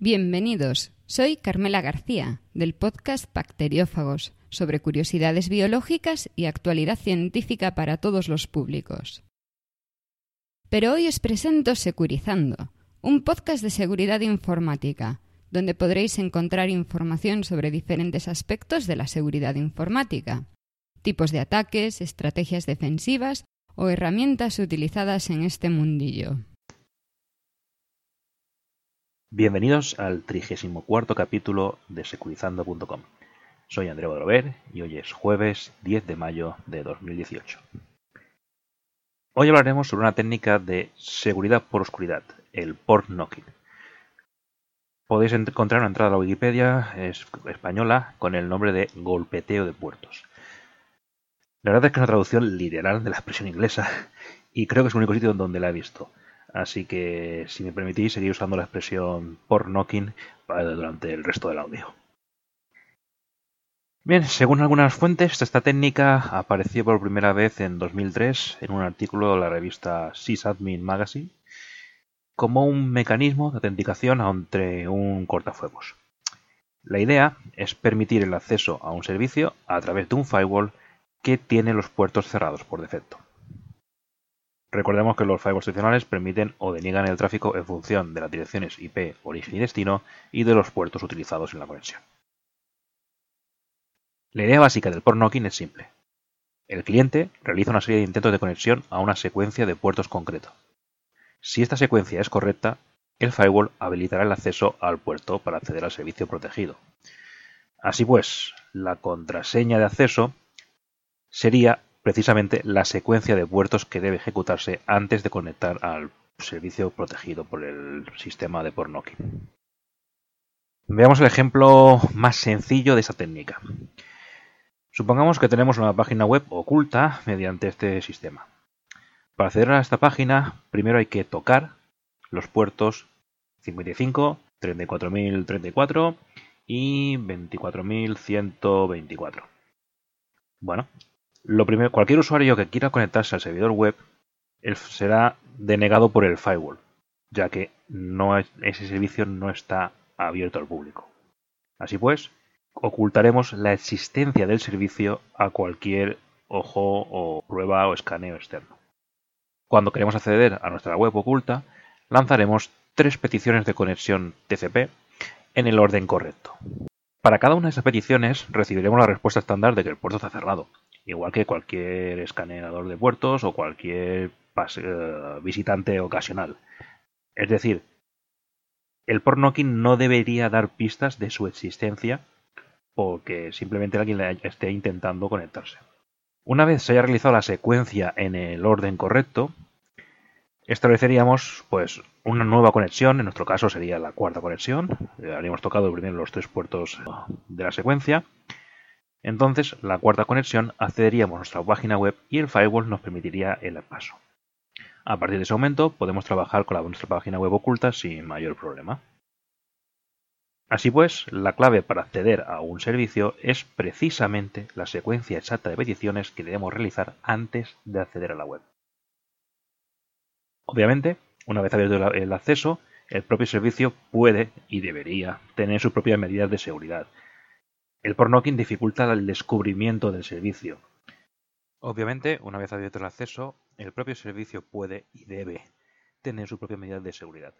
Bienvenidos, soy Carmela García, del podcast Bacteriófagos, sobre curiosidades biológicas y actualidad científica para todos los públicos. Pero hoy os presento Securizando, un podcast de seguridad informática, donde podréis encontrar información sobre diferentes aspectos de la seguridad informática, tipos de ataques, estrategias defensivas o herramientas utilizadas en este mundillo. Bienvenidos al 34 capítulo de securizando.com. Soy Andrea Bodrover y hoy es jueves 10 de mayo de 2018. Hoy hablaremos sobre una técnica de seguridad por oscuridad, el port knocking. Podéis encontrar una entrada a la Wikipedia es española con el nombre de golpeteo de puertos. La verdad es que es una traducción literal de la expresión inglesa y creo que es el único sitio donde la he visto. Así que, si me permitís, seguir usando la expresión por knocking durante el resto del audio. Bien, según algunas fuentes, esta técnica apareció por primera vez en 2003 en un artículo de la revista Sysadmin Magazine como un mecanismo de autenticación entre un cortafuegos. La idea es permitir el acceso a un servicio a través de un firewall que tiene los puertos cerrados por defecto. Recordemos que los firewalls tradicionales permiten o deniegan el tráfico en función de las direcciones IP, origen y destino y de los puertos utilizados en la conexión. La idea básica del port knocking es simple. El cliente realiza una serie de intentos de conexión a una secuencia de puertos concreto. Si esta secuencia es correcta, el firewall habilitará el acceso al puerto para acceder al servicio protegido. Así pues, la contraseña de acceso sería precisamente la secuencia de puertos que debe ejecutarse antes de conectar al servicio protegido por el sistema de port knocking. Veamos el ejemplo más sencillo de esa técnica. Supongamos que tenemos una página web oculta mediante este sistema. Para acceder a esta página, primero hay que tocar los puertos 55, 34.034 y 24.124. Bueno, lo primero, cualquier usuario que quiera conectarse al servidor web será denegado por el firewall, ya que ese servicio no está abierto al público. Así pues, ocultaremos la existencia del servicio a cualquier ojo o prueba o escaneo externo. Cuando queremos acceder a nuestra web oculta, lanzaremos tres peticiones de conexión TCP en el orden correcto. Para cada una de esas peticiones recibiremos la respuesta estándar de que el puerto está cerrado, igual que cualquier escaneador de puertos o cualquier eh, visitante ocasional. Es decir, el port knocking no debería dar pistas de su existencia porque simplemente alguien esté intentando conectarse. Una vez se haya realizado la secuencia en el orden correcto, estableceríamos pues una nueva conexión, en nuestro caso sería la cuarta conexión, eh, habríamos tocado primero los tres puertos de la secuencia, entonces, la cuarta conexión accederíamos a nuestra página web y el firewall nos permitiría el paso. A partir de ese momento podemos trabajar con nuestra página web oculta sin mayor problema. Así pues, la clave para acceder a un servicio es precisamente la secuencia exacta de peticiones que debemos realizar antes de acceder a la web. Obviamente, una vez abierto el acceso, el propio servicio puede y debería tener sus propias medidas de seguridad, el pornocking dificulta el descubrimiento del servicio. Obviamente, una vez abierto el acceso, el propio servicio puede y debe tener su propia medida de seguridad.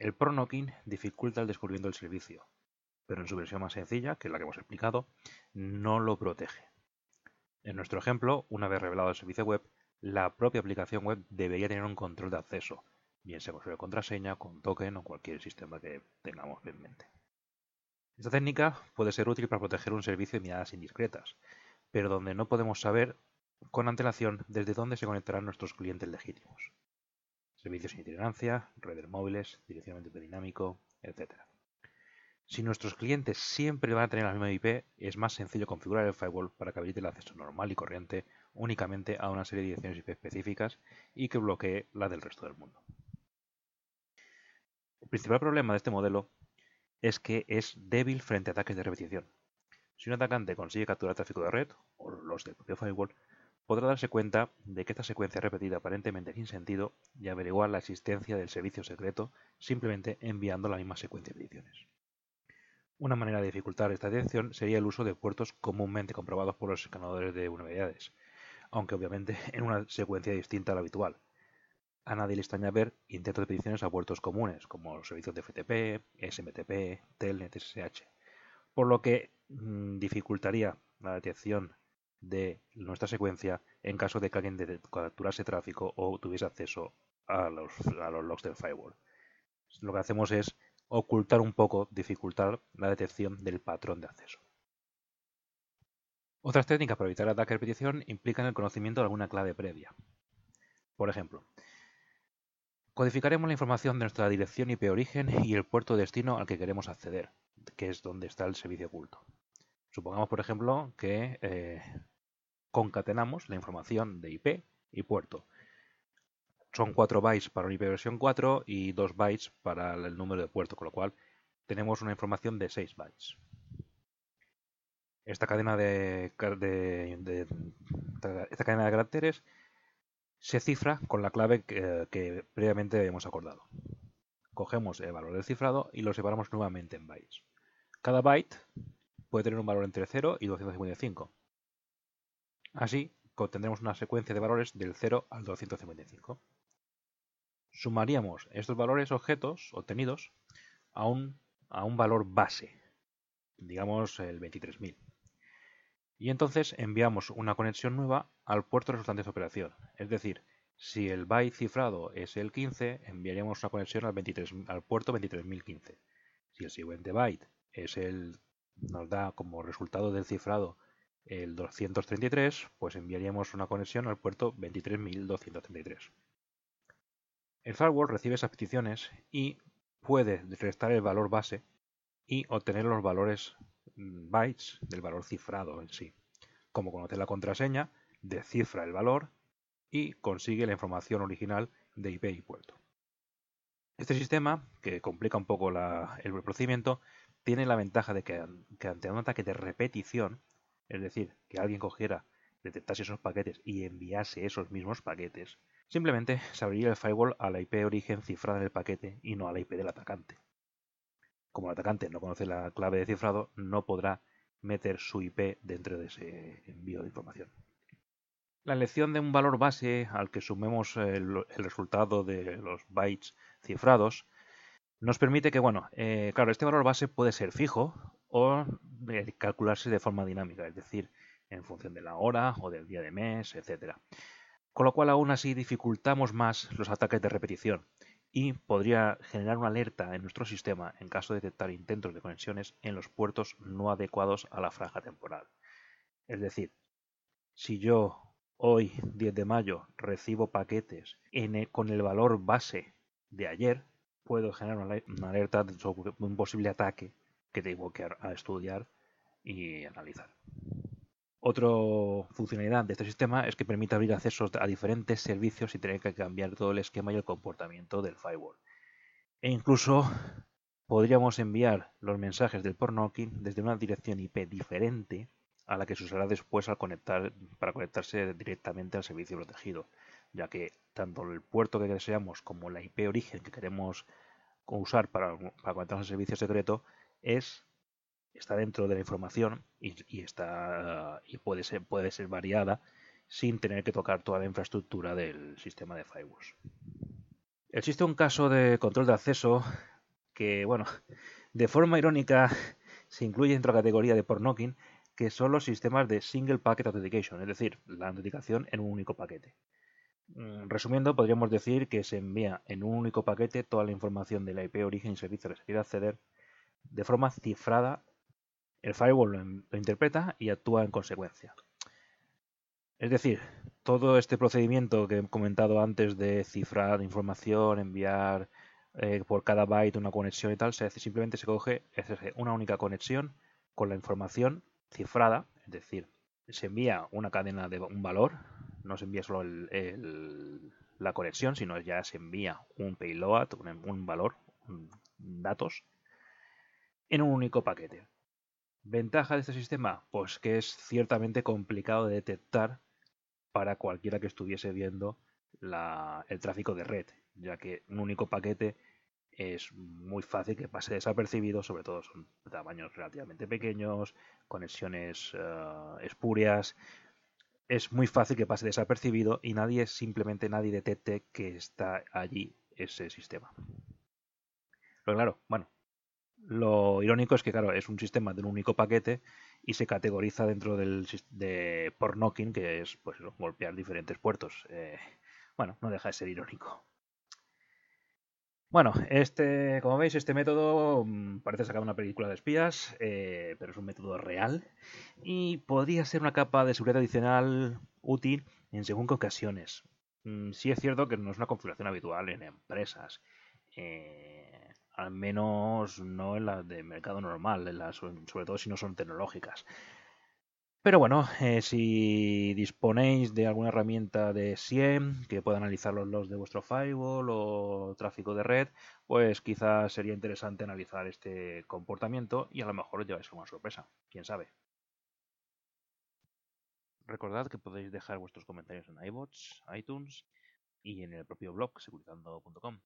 El pornocking dificulta el descubrimiento del servicio, pero en su versión más sencilla, que es la que hemos explicado, no lo protege. En nuestro ejemplo, una vez revelado el servicio web, la propia aplicación web debería tener un control de acceso, bien sea con contraseña, con token o cualquier sistema que tengamos en mente. Esta técnica puede ser útil para proteger un servicio de miradas indiscretas, pero donde no podemos saber con antelación desde dónde se conectarán nuestros clientes legítimos. Servicios sin itinerancia, redes móviles, direccionamiento dinámico, etc. Si nuestros clientes siempre van a tener la misma IP, es más sencillo configurar el firewall para que habilite el acceso normal y corriente únicamente a una serie de direcciones IP específicas y que bloquee la del resto del mundo. El principal problema de este modelo es que es débil frente a ataques de repetición. Si un atacante consigue capturar tráfico de red, o los del propio firewall, podrá darse cuenta de que esta secuencia repetida aparentemente sin sentido y averiguar la existencia del servicio secreto simplemente enviando la misma secuencia de peticiones. Una manera de dificultar esta detección sería el uso de puertos comúnmente comprobados por los escaneadores de vulnerabilidades, aunque obviamente en una secuencia distinta a la habitual. A nadie le extraña ver intentos de peticiones a puertos comunes, como los servicios de FTP, SMTP, Telnet, SSH, por lo que mm, dificultaría la detección de nuestra secuencia en caso de que alguien capturase tráfico o tuviese acceso a los, a los logs del firewall. Lo que hacemos es ocultar un poco, dificultar la detección del patrón de acceso. Otras técnicas para evitar ataque de repetición implican el conocimiento de alguna clave previa. Por ejemplo, codificaremos la información de nuestra dirección IP origen y el puerto de destino al que queremos acceder, que es donde está el servicio oculto. Supongamos, por ejemplo, que eh, concatenamos la información de IP y puerto. Son 4 bytes para una IP versión 4 y 2 bytes para el número de puerto, con lo cual tenemos una información de 6 bytes. Esta cadena de, esta cadena de caracteres se cifra con la clave que, que, previamente hemos acordado. Cogemos el valor del cifrado y lo separamos nuevamente en bytes. Cada byte puede tener un valor entre 0 y 255. Así, obtendremos una secuencia de valores del 0 al 255. Sumaríamos estos valores objetos obtenidos a un, a un valor base, digamos el 23.000. Y entonces enviamos una conexión nueva al puerto resultante de operación. Es decir, si el byte cifrado es el 15, enviaríamos una conexión al, 23, al puerto 23.015. Si el siguiente byte es el nos da como resultado del cifrado el 233, pues enviaríamos una conexión al puerto 23233. El firewall recibe esas peticiones y puede restar el valor base y obtener los valores bytes del valor cifrado en sí. Como conoce la contraseña, descifra el valor y consigue la información original de IP y puerto. Este sistema, que complica un poco el procedimiento, tiene la ventaja de que, ante un ataque de repetición, es decir, que alguien cogiera, detectase esos paquetes y enviase esos mismos paquetes, simplemente se abriría el firewall a la IP origen cifrada del paquete y no a la IP del atacante. Como el atacante no conoce la clave de cifrado, no podrá meter su IP dentro de ese envío de información. La elección de un valor base al que sumemos el resultado de los bytes cifrados nos permite que, bueno, eh, claro, este valor base puede ser fijo o eh, calcularse de forma dinámica, es decir, en función de la hora o del día de mes, etc. Con lo cual, aún así, dificultamos más los ataques de repetición y podría generar una alerta en nuestro sistema en caso de detectar intentos de conexiones en los puertos no adecuados a la franja temporal. Es decir, si yo hoy, 10 de mayo, recibo paquetes con el valor base de ayer, puedo generar una alerta sobre un posible ataque que tengo que estudiar y analizar. Otra funcionalidad de este sistema es que permite abrir accesos a diferentes servicios y tener que cambiar todo el esquema y el comportamiento del firewall. E incluso podríamos enviar los mensajes del pornocking desde una dirección IP diferente a la que se usará después al conectar, para conectarse directamente al servicio protegido, ya que tanto el puerto que deseamos como la IP origen que queremos usar para, para conectarnos al servicio secreto es está dentro de la información y, está y puede ser puede ser variada sin tener que tocar toda la infraestructura del sistema de firewalls. Existe un caso de control de acceso que, bueno, de forma irónica se incluye dentro de la categoría de pornocking que son los sistemas de Single Packet Authentication, es decir, la autenticación en un único paquete. Mm, resumiendo, podríamos decir que se envía en un único paquete toda la información de la IP origen y servicio que se quiere acceder de forma cifrada. El firewall lo, interpreta y actúa en consecuencia. Es decir, todo este procedimiento que he comentado antes de cifrar información, enviar eh, por cada byte una conexión y tal, se hace, simplemente se coge una única conexión con la información cifrada, es decir, se envía una cadena de un valor, no se envía solo la conexión, sino ya se envía un payload, un, valor, datos, en un único paquete. ¿Ventaja de este sistema? Pues que es ciertamente complicado de detectar para cualquiera que estuviese viendo el tráfico de red, ya que un único paquete es muy fácil que pase desapercibido, sobre todo son tamaños relativamente pequeños, conexiones eh, espurias. Es muy fácil que pase desapercibido y nadie, simplemente nadie detecte que está allí ese sistema. Pero claro, bueno, lo irónico es que, claro, es un sistema de un único paquete y se categoriza dentro del de por knocking, que es pues golpear diferentes puertos. Eh, bueno, no deja de ser irónico. Bueno, este, como veis, este método mm, parece sacado de una película de espías, eh, pero es un método real y podría ser una capa de seguridad adicional útil en según ocasiones. Mm, sí es cierto que no es una configuración habitual en empresas, eh, al menos no en las de mercado normal, sobre todo si no son tecnológicas. Pero bueno, eh, si disponéis de alguna herramienta de SIEM que pueda analizar los logs de vuestro firewall o tráfico de red, pues quizás sería interesante analizar este comportamiento y a lo mejor os lleváis una sorpresa. ¿Quién sabe? Recordad que podéis dejar vuestros comentarios en iBots, iTunes y en el propio blog securizando.com.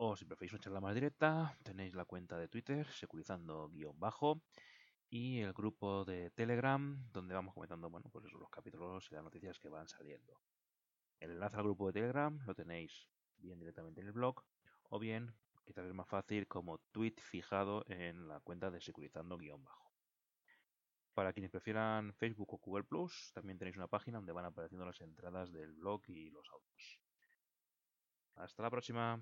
O si preferís una charla más directa, tenéis la cuenta de Twitter securizando-bajo y el grupo de Telegram donde vamos comentando bueno, pues los capítulos y las noticias que van saliendo. El enlace al grupo de Telegram lo tenéis bien directamente en el blog o bien quizás es más fácil como tweet fijado en la cuenta de securizando-bajo. Para quienes prefieran Facebook o Google Plus, también tenéis una página donde van apareciendo las entradas del blog y los audios. Hasta la próxima.